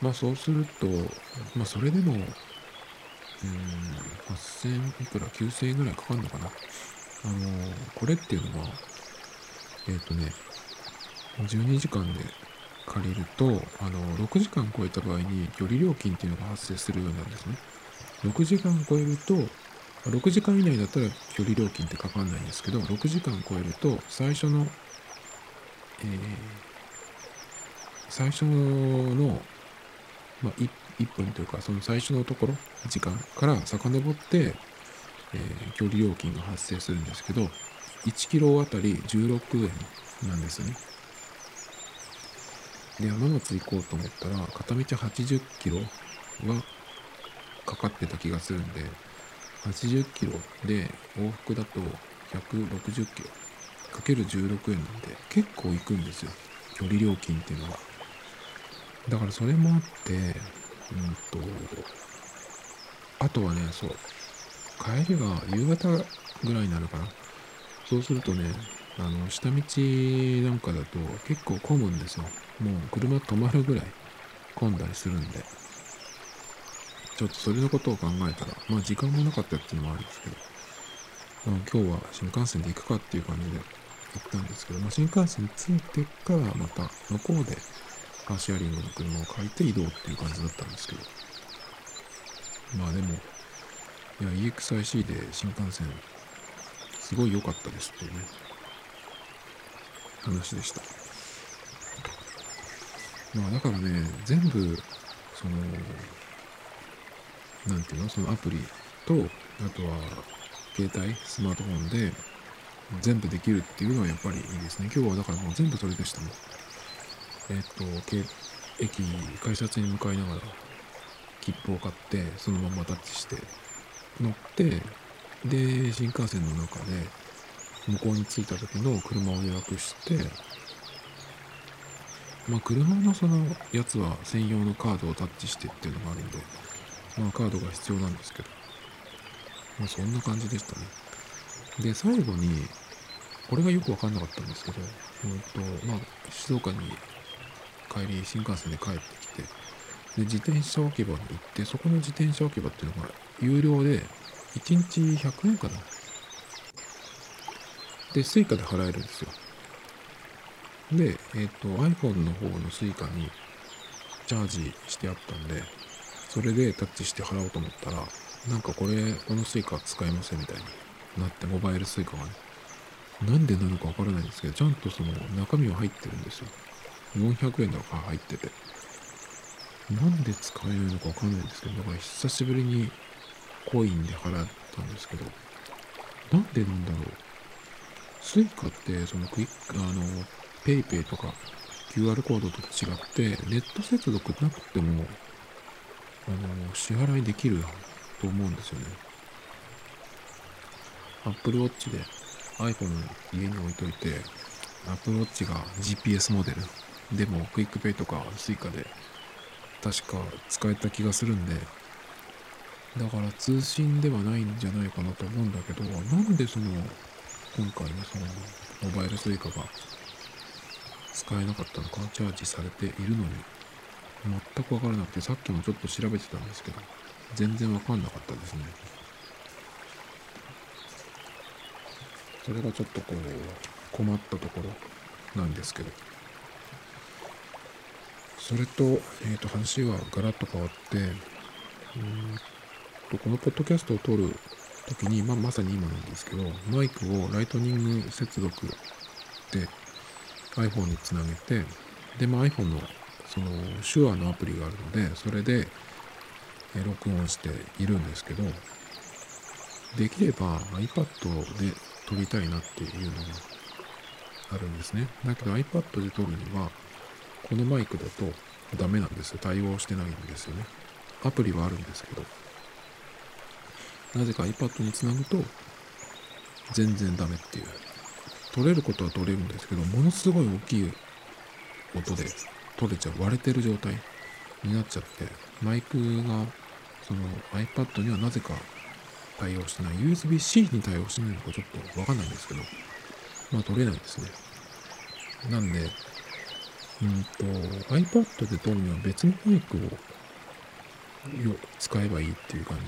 まあそうすると、まあそれでも、うん、8000いくら9000円ぐらいかかるのかな。あのこれっていうのは、えっ、ー、とね、12時間で借りると、あの、6時間超えた場合に距離料金っていうのが発生するようになるんですね。6時間超えると、6時間以内だったら距離料金ってかかんないんですけど、6時間超えると、最初のえー、最初の、まあ、1, 1分というか、その最初のところ、時間から遡って、えー、距離料金が発生するんですけど、1キロあたり16円なんですね。で、山松行こうと思ったら、片道80キロはかかってた気がするんで、80キロで往復だと160キロ16円なんで結構行くんですよ。距離料金っていうのは。だからそれもあってうんとあとはねそう帰りが夕方ぐらいになるかな。そうするとねあの下道なんかだと結構混むんですよ。もう車止まるぐらい混んだりするんで。ちょっとそれのことを考えたらまあ時間もなかったっていうのもあるんですけど。まあ、今日は新幹線で行くかっていう感じでったんですけど、まあ、新幹線着いてからまた向こうでカーシェアリングの車を借りて移動っていう感じだったんですけど。まあでもいや EXIC で新幹線すごい良かったですっていうね話でした。まあだからね全部そのなんていうの？そのアプリとあとは携帯スマートフォンで全部できるっていうのはやっぱりいいですね。今日はだからもう全部それでしたもん。えっ、と駅改札に向かいながら切符を買ってそのままタッチして乗ってで新幹線の中で向こうに着いた時の車を予約してまあ車のそのやつは専用のカードをタッチしてっていうのがあるんでまあカードが必要なんですけどまあそんな感じでしたね。で最後にこれがよくわかんなかったんですけどうんとまあ静岡に帰り新幹線で帰ってきてで自転車置き場に行ってそこの自転車置き場っていうのが有料で1日100円かな。で Suica で払えるんですよ。で、えっ、ー、と iPhone の方の Suica にチャージしてあったんでそれでタッチして払おうと思ったらなんかこれこの Suica 使えませんみたいになってモバイル Suica がねなんでなのかわからないんですけどちゃんとその中身は入ってるんですよ400円とか入っててなんで使えないのかわかんないんですけど、だから久しぶりにコインで払ったんですけど、なんでなんだろう。スイカって、そのクイック、あの、ペイペイとか QR コードと違って、ネット接続なくても、あの、支払いできると思うんですよね。Apple Watch で iPhone 家に置いといて、Apple Watch が GPS モデル。でも、クイックペイとか Suica で確か使えた気がするんで、だから通信ではないんじゃないかなと思うんだけど、なんでその、今回のその、モバイル suica が使えなかったのか、チャージされているのに、全くわからなくて、さっきもちょっと調べてたんですけど、全然わかんなかったですね。それがちょっとこう、困ったところなんですけど。それと、えっ、ー、と、話はガラッと変わって、うんと、このポッドキャストを撮る時に、まあ、まさに今なんですけど、マイクをライトニング接続で iPhone につなげて、で、まあ、iPhone のその手話のアプリがあるので、それで録音しているんですけど、できれば iPad で撮りたいなっていうのがあるんですね。だけど iPad で撮るには、このマイクだとダメなんですよ。対応してないんですよね。アプリはあるんですけど、なぜか iPad につなぐと全然ダメっていう。取れることは取れるんですけど、ものすごい大きい音で取れちゃう、割れてる状態になっちゃって、マイクがその iPad にはなぜか対応してない、USB-C に対応してないのかちょっとわかんないんですけど、まあ取れないですね。なんで、うんと、iPad で撮るには別のマイクをよ使えばいいっていう感じ。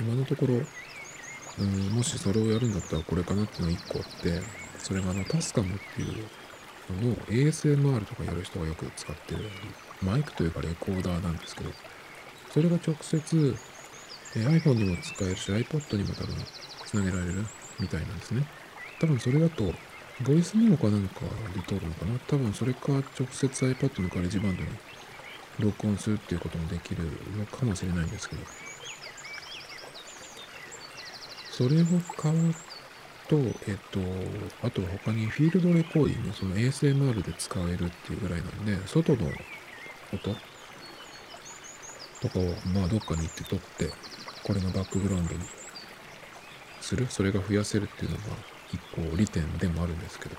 今のところ、うん、もしそれをやるんだったらこれかなっていうのが1個あって、それがあの、タスカムっていうのを ASMR とかやる人がよく使ってるマイクというかレコーダーなんですけど、それが直接、え iPhone にも使えるし iPod にも多分つなげられるみたいなんですね。多分それだとボイスメモかなんかで撮るのかな？多分それか直接 iPad のガレージバンドに録音するっていうこともできるのかもしれないんですけど。それを買うと、えっと、あとは他にフィールドレコーディング、その ASMR で使えるっていうぐらいなんで、外の音とかをまあどっかに行って撮って、これのバックグラウンドにする、それが増やせるっていうのが一個利点でもあるんですけど、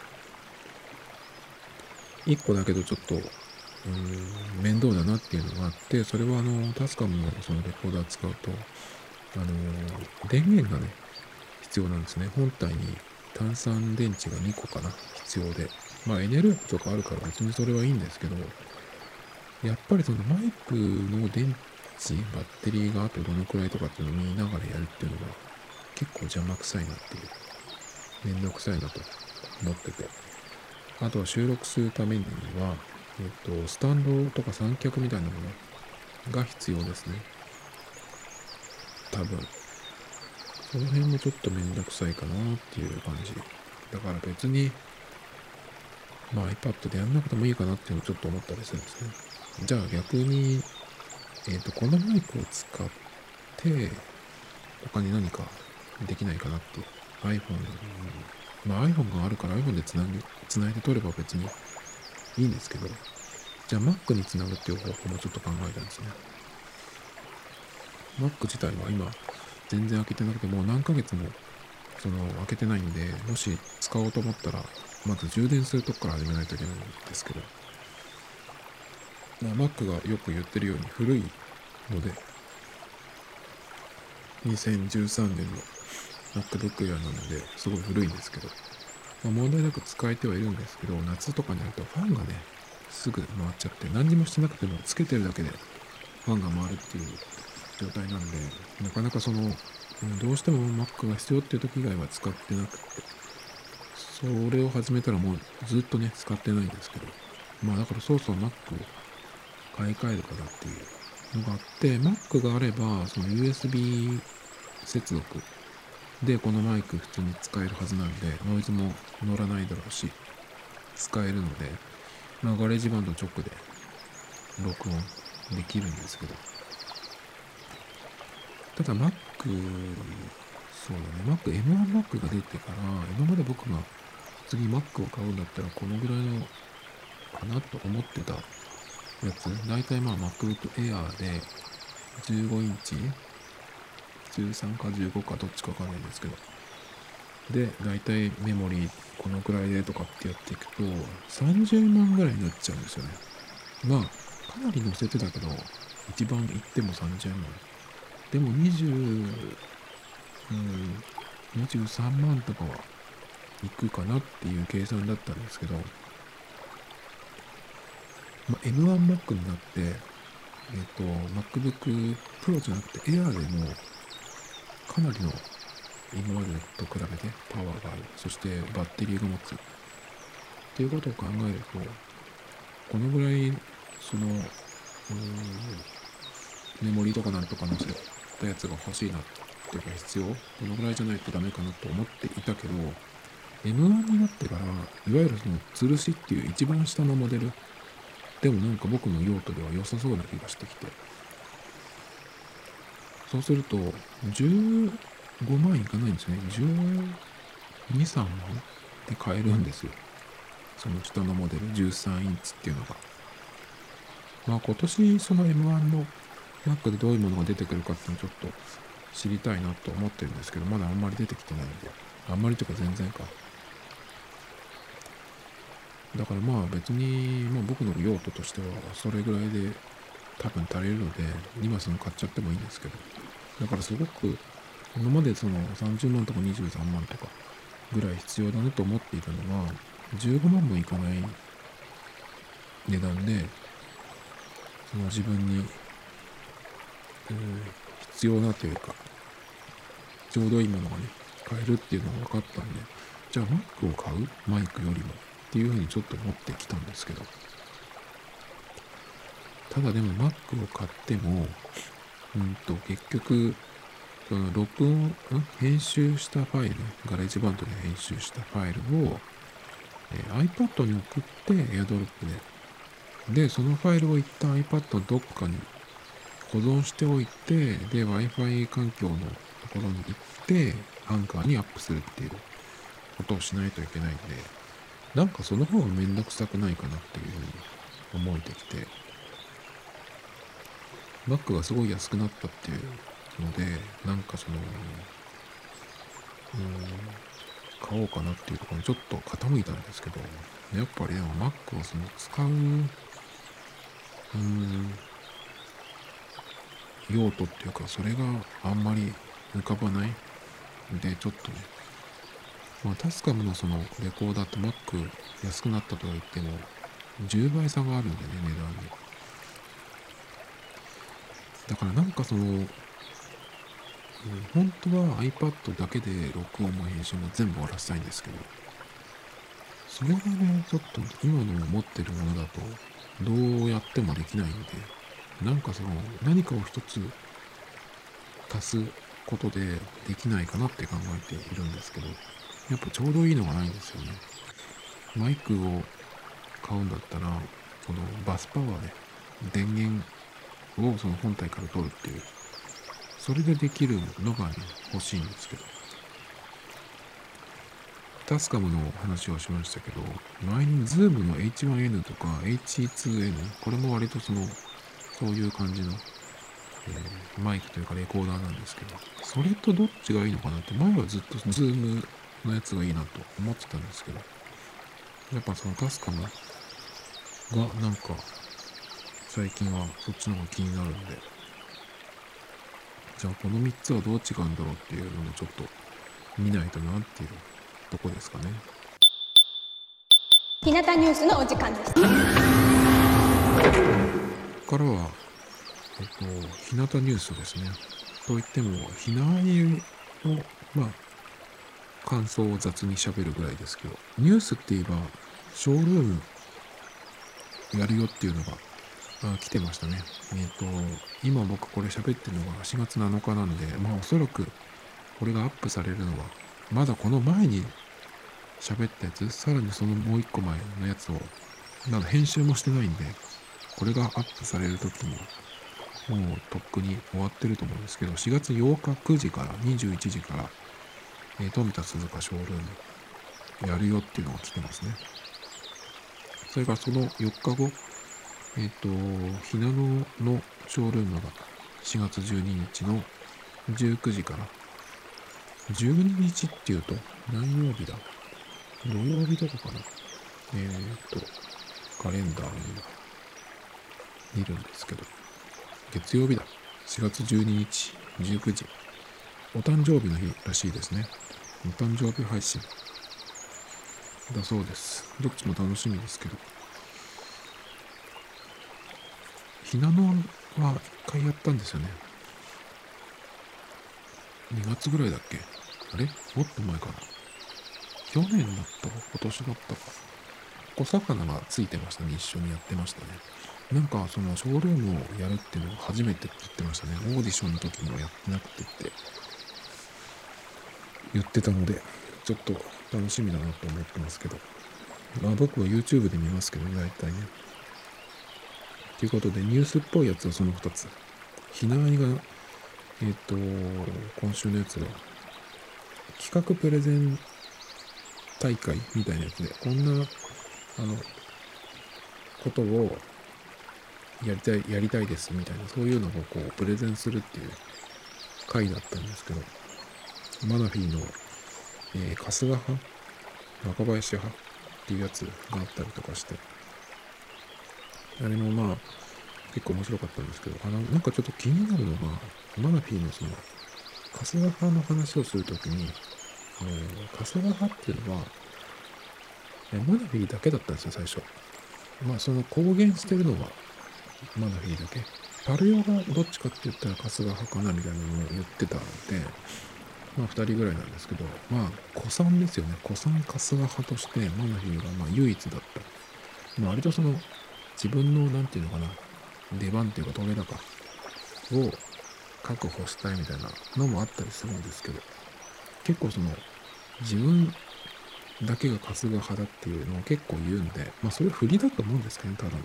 一個だけどちょっと、うん、面倒だなっていうのがあって、それはあの、タスカムのそのレコーダー使うと、あの、電源がね、必要なんですね。本体に炭酸電池が2個かな、必要で。まあエネループとかあるから別にそれはいいんですけど、やっぱりそのマイクの電バッテリーがあとどのくらいとかっていうのを見ながらやるっていうのが結構邪魔くさいなっていう。めんどくさいなと思ってて。あとは収録するためには、えっと、スタンドとか三脚みたいなものが必要ですね。多分。その辺もちょっとめんどくさいかなっていう感じ。だから別に、まあ iPad でやんなくてもいいかなっていうのをちょっと思ったりするんですね。じゃあ逆に、えっ、ー、と、このマイクを使って、他に何かできないかなって iPhone、まあ iPhone があるから iPhone でつなぎ、つないで撮れば別にいいんですけど、じゃあ Mac につなぐっていう方法もちょっと考えたんですね。Mac 自体は今、全然開けてなくて、もう何ヶ月も、その、開けてないんで、もし使おうと思ったら、まず充電するとこから始めないといけないんですけど、まあ、Mac がよく言ってるように古いので、2013年の MacBook Air なので、すごい古いんですけど、まあ、問題なく使えてはいるんですけど、夏とかになるとファンがね、すぐ回っちゃって、何にもしてなくてもつけてるだけでファンが回るっていう状態なんで、なかなかその、どうしても Mac が必要っていう時以外は使ってなくて、それを始めたらもうずっとね、使ってないんですけど、まあだからそうそう Mac を買い替えるからっていうのがあって、Mac があれば、その USB 接続でこのマイク普通に使えるはずなんで、ノイズも乗らないだろうし、使えるので、まあガレージバンド直で録音できるんですけど、ただ Mac、そうだね、Mac、M1Mac が出てから、今まで僕が次 Mac を買うんだったらこのぐらいのかなと思ってたやつ、大体まあ MacBook Air で15インチ、13か15かどっちかわかんないんですけど、で、大体メモリーこのくらいでとかってやっていくと、30万ぐらいになっちゃうんですよね。まあ、かなり載せてたけど、一番行っても30万。でも20、うん、23万とかはいくかなっていう計算だったんですけど、まあ、M1Mac になって、えっ、ー、と、MacBook Pro じゃなくて Air でもかなりの今までと比べてパワーがある。そしてバッテリーが持つ。っていうことを考えると、このぐらい、その、メモリとかなんとか載せたやつが欲しいなっていうか必要？このぐらいじゃないとダメかなと思っていたけど M1 になってからいわゆるその吊るしっていう一番下のモデルでもなんか僕の用途では良さそうな気がしてきて。そうすると15万いかないんですね。12、3万で買えるんですよ。その下のモデル。13インチっていうのが。まあ今年その M1 の Mac でどういうものが出てくるかっていうのをちょっと知りたいなと思ってるんですけど、まだあんまり出てきてないんで、あんまりというか全然か。だからまあ別に、まあ僕の用途としてはそれぐらいで多分足りるので、今その買っちゃってもいいんですけど。だからすごく、今までその30万とか23万とかぐらい必要だなと思っていたのが、15万もいかない値段で、その自分に必要なというか、ちょうどいいものがね、買えるっていうのが分かったんで、じゃあ Mac を買う？マイクよりもっていうふうにちょっと思ってきたんですけど、ただでも Mac を買っても、うんと、結局、その録音、編集したファイル、ガレージバンドで編集したファイルを、え、iPad に送って AirDrop で、で、そのファイルを一旦 iPad のどっかに保存しておいて、で、Wi-Fi 環境のところに行って、アンカーにアップするっていうことをしないといけないんで、なんかその方がめんどくさくないかなっていうふうに思えてきて、Mac がすごい安くなったっていうので、なんかその、うん、買おうかなっていうところにちょっと傾いたんですけど、やっぱりでも Mac をその使う、うん、用途っていうかそれがあんまり浮かばないでちょっとねまあタスカムのそのレコーダーと Mac 安くなったとは言っても10倍差があるんでね値段に。だからなんかその、うん、本当は iPad だけで録音も編集も全部終わらせたいんですけどそれがね、ちょっと今の持ってるものだと、どうやってもできないんで、なんかその、何かを一つ足すことでできないかなって考えているんですけど、やっぱちょうどいいのがないんですよね。マイクを買うんだったら、このバスパワーで電源をその本体から取るっていう、それでできるのがね、欲しいんですけど。タスカムの話をしましたけど、前に Zoom の H1N とか H2N、これも割とその、そういう感じの、えー、マイクというかレコーダーなんですけど、それとどっちがいいのかなって、前はずっと Zoom のやつがいいなと思ってたんですけど、やっぱそのタスカムがなんか、最近はそっちの方が気になるんで、じゃあこの3つはどう違うんだろうっていうのもちょっと見ないとなっていうとこですかね。日向ニュースのお時間です。ここからは、えっと、日向ニュースですね。といっても、ひなあゆの、まあ、感想を雑に喋るぐらいですけど、ニュースって言えば、ショールームやるよっていうのが、あ来てましたね。えっ、と、今僕これ喋ってるのが4月7日なんで、まあおそらくこれがアップされるのは、まだこの前に喋ったやつ、さらにそのもう一個前のやつを、まだ編集もしてないんで、これがアップされる時には、もうとっくに終わってると思うんですけど、4月8日9時から21時から、えー、富田鈴鹿ショールームやるよっていうのが来てますね。それからその4日後、えっ、と、ひなののショールームが4月12日の19時から、12日っていうと何曜日だ？土曜日とかかな？えっ、と、カレンダーに見るんですけど、月曜日だ。4月12日、19時。お誕生日の日らしいですね。お誕生日配信。だそうです。どっちも楽しみですけど。ひなのは一回やったんですよね。2月ぐらいだっけ？あれ？もっと前かな去年だった？か今年だったか。小魚がついてましたね。一緒にやってましたね。なんかそのショールームをやるっていうのが初めてって言ってましたね。オーディションの時にはやってなくてって言ってたので、ちょっと楽しみだなと思ってますけど。まあ僕は YouTube で見ますけど、大体ね。ということで、ニュースっぽいやつはその2つ。ひなあいが、えっ、と、今週のやつが、企画プレゼン大会みたいなやつで、こんな、あの、ことをやりたい、やりたいですみたいな、そういうのをこう、プレゼンするっていう回だったんですけど、マナフィーの、えー、春日派？若林派？っていうやつがあったりとかして、あれもまあ、結構面白かったんですけど、あの、なんかちょっと気になるのが、マナフィーのその、春日派の話をするときに、あの、春日派っていうのは、えマナフィーだけだったんですよ、最初。まあ、その公言してるのは、マナフィーだけ。パルヨがどっちかって言ったら春日派かなみたいなのを言ってたんで、まあ、2人ぐらいなんですけど、まあ、古参ですよね。古参春日派として、マナフィーがまあ唯一だった。まあ、割とその、自分の、なんていうのかな、出番っていうか、取れ高を確保したいみたいなのもあったりするんですけど、結構その、自分だけが春日派だっていうのを結構言うんで、まあ、それ振りだと思うんですけどね、ただの。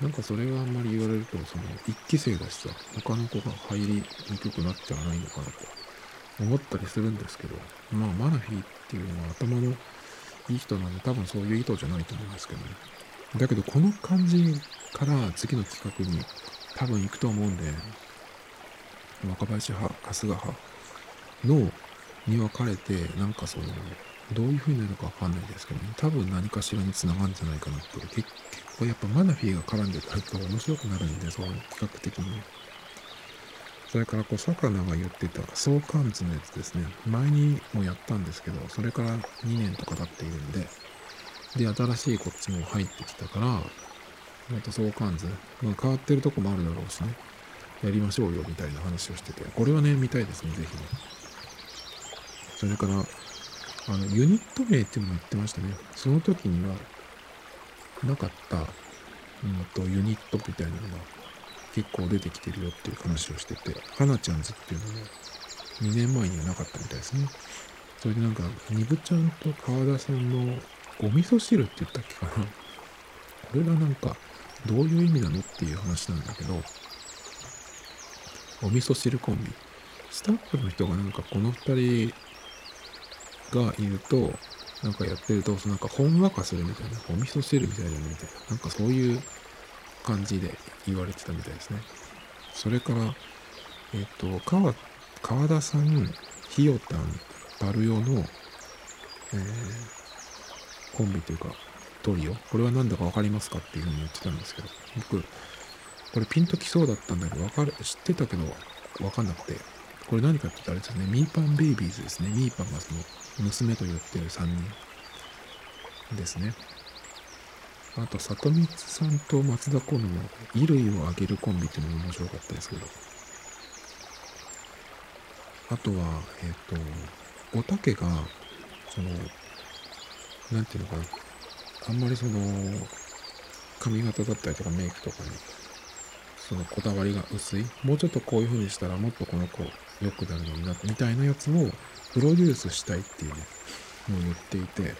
なんかそれがあんまり言われると、その、一期生だしさ、他の子が入りにくくなっちゃわないのかなと思ったりするんですけど、まあ、マナフィーっていうのは頭のいい人なんで、多分そういう意図じゃないと思うんですけどね。だけど、この感じから次の企画に多分行くと思うんで、若林派、春日派のに分かれて、なんかその、どういう風になるかわかんないですけどね、多分何かしらに繋がるんじゃないかなって、結構やっぱマナフィーが絡んでくると面白くなるんで、その企画的に。それから、こう、魚が言ってた相関図のやつですね。前にもやったんですけど、それから2年とか経っているんで、で、新しいこっちも入ってきたから、また相関図、まあ変わってるとこもあるだろうしね、やりましょうよみたいな話をしてて、これはね、見たいですね、ぜひね。それから、あの、ユニット名っていうのも言ってましたね。その時には、なかった、うんと、ユニットみたいなのが結構出てきてるよっていう話をしてて、花ちゃんズっていうのも2年前にはなかったみたいですね。それでなんか、ニブちゃんと川田さんのお味噌汁って言ったっけかな。これがなんか、どういう意味なのっていう話なんだけど、お味噌汁コンビ。スタッフの人がなんかこの2人がいると、なんかやってると、なんかほんわかするみたいな、お味噌汁みたいだねみたいな、なんかそういう感じで言われてたみたいですね。それから、えっ、と、川、川田さん、ひよたん、バルヨの、えー、コンビというか、トリオ。これは何だか分かりますかっていうふうに言ってたんですけど、僕、これピンときそうだったんだけど、わかる、知ってたけど、わかんなくて、これ何かって言ったらあれですね、ミーパンベイビーズですね。ミーパンがその、娘と言ってる3人ですね。あと、里光さんと松田好の衣類をあげるコンビっていうのも面白かったですけど。あとは、えっ、ー、と、おたけが、その、なんていうのかな。あんまりその、髪型だったりとかメイクとかに、そのこだわりが薄い。もうちょっとこういう風にしたらもっとこの子良くなるのにな、みたいなやつをプロデュースしたいっていうのを言っていて、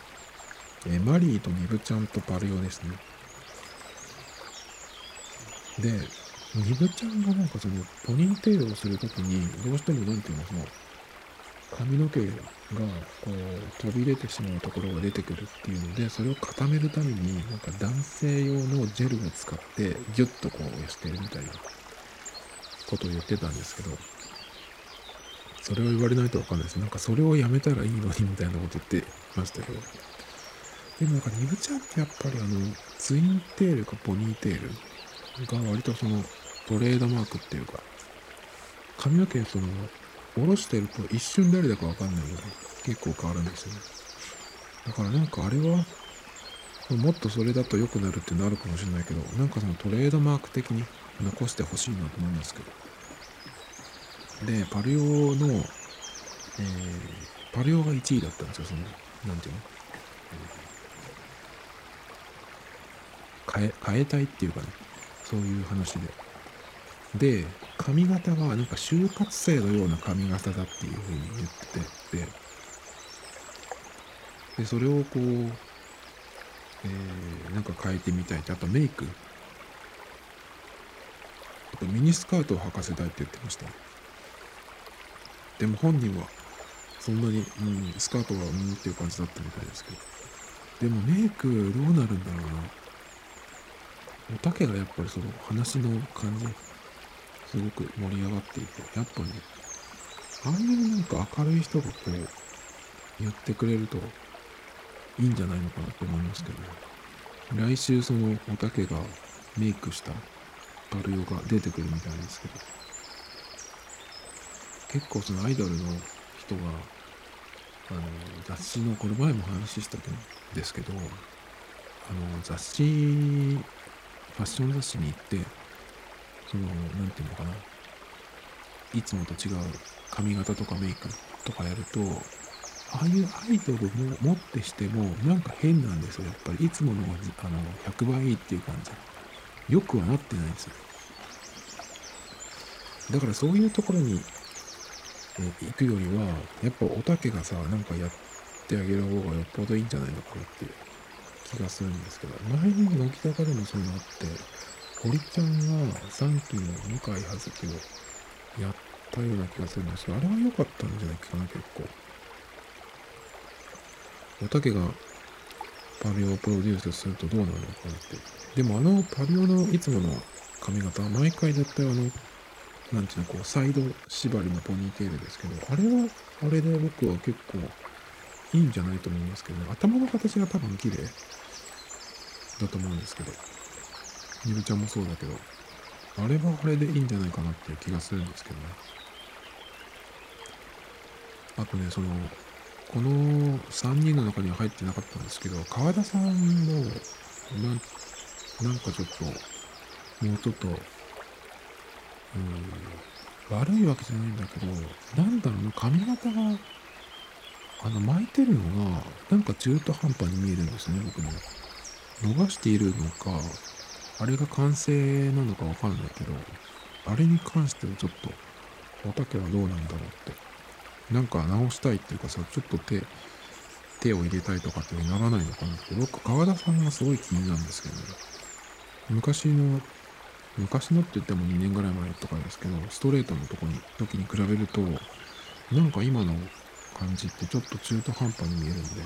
えマリーとニブちゃんとパルヨですね。で、ニブちゃんがなんかそのポニーテールをするときに、どうしてもなんていうの、その髪の毛がこう飛び出てしまうところが出てくるっていうので、それを固めるために、なんか男性用のジェルを使ってギュッとこうしてるみたいなことを言ってたんですけど、それを言われないとわかんないです。なんかそれをやめたらいいのにみたいなこと言ってましたけど。でもなんかニブちゃんってやっぱりあの、ツインテールかポニーテールが割とそのトレードマークっていうか、髪の毛その、下ろしてると一瞬誰だかわかんないので、結構変わるんですよね。だからなんかあれは、もっとそれだと良くなるってなるかもしれないけど、なんかそのトレードマーク的に残してほしいなと思いますけど。で、パルヨの、えー、パルヨが1位だったんですよ、その、なんていうの、変え、変えたいっていうかね、そういう話で。で、髪型がなんか就活生のような髪型だっていうふうに言ってて、で、それをこう、えー、なんか変えてみたいって、あとメイク。あとミニスカートを履かせたいって言ってました。でも本人は、そんなに、うん、スカートはうんっていう感じだったみたいですけど。でもメイクどうなるんだろうな。おたけがやっぱりその話の感じ、すごく盛り上がっていて、やっぱね、ああいうなんか明るい人がこう、言ってくれるといいんじゃないのかなと思いますけどね。来週そのおたけがメイクしたバルヨが出てくるみたいですけど、結構そのアイドルの人が、あの、雑誌の、この前も話したんですけど、あの、雑誌、ファッション雑誌に行って、その、なんていうのかな、いつもと違う髪型とかメイクとかやると、ああいうアイドルも持ってしても、なんか変なんですよ。やっぱり、いつものあの100倍いいっていう感じ。よくはなってないんですよ。だからそういうところに、行くよりは、やっぱおたけがさ、なんかやってあげる方がよっぽどいいんじゃないのかなっていう気がするんですけど、前に乃木坂でもそういうのあって、堀ちゃんが3期の向井葉月をやったような気がするんですけど、あれは良かったんじゃないかな、結構。おたけがパリオをプロデュースするとどうなるのかなって。でもあのパリオのいつもの髪型は毎回絶対あの、なんていうの、こう、サイド縛りのポニーテールですけど、あれは、あれで僕は結構いいんじゃないと思いますけど、ね、頭の形が多分綺麗だと思うんですけど、ニルちゃんもそうだけど、あれはあれでいいんじゃないかなっていう気がするんですけどね。あとね、その、この3人の中には入ってなかったんですけど、川田さんの、な、なんかちょっと、もうちょっと、うん、悪いわけじゃないんだけど、なんだろうな、髪型が、あの巻いてるのがなんか中途半端に見えるんですね僕も伸ばしているのかあれが完成なのかわかんないけどあれに関してはちょっとおたけはどうなんだろうって。なんか直したいっていうかさちょっと手手を入れたいとかってならないのかなって。僕川田さんがすごい気になるんですけどね。昔の昔のって言っても2年ぐらい前とかですけどストレートのとこに時に比べるとなんか今の感じってちょっと中途半端に見えるんで。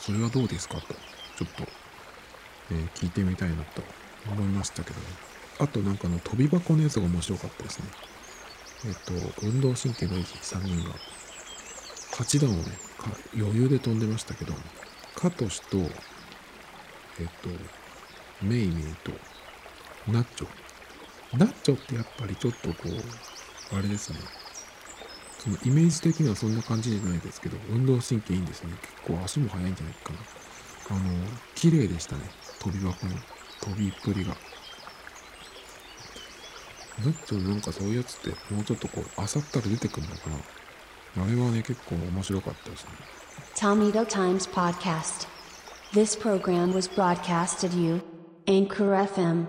それはどうですかと。ちょっと、えー聞いてみたいなと思いましたけど。ねあとなんかあの飛び箱のやつが面白かったですね。えっ、と運動神経のいい3人が8段をね余裕で飛んでましたけどカトシとえっ、とメイメイとナッチョ。ナッチョってやっぱりちょっとこうあれですね。そのイメージ的にはそんな感じじゃないですけど運動神経いいんですね。結構足も速いんじゃないかな。あの綺麗でしたね。飛び箱の飛びっぷりが。ナッチョなんかそういうやつってもうちょっとこうあさったら出てくるのかな。あれはね結構面白かったですね。Tomito Times Podcast. This program was broadcasted you, Anchor FM.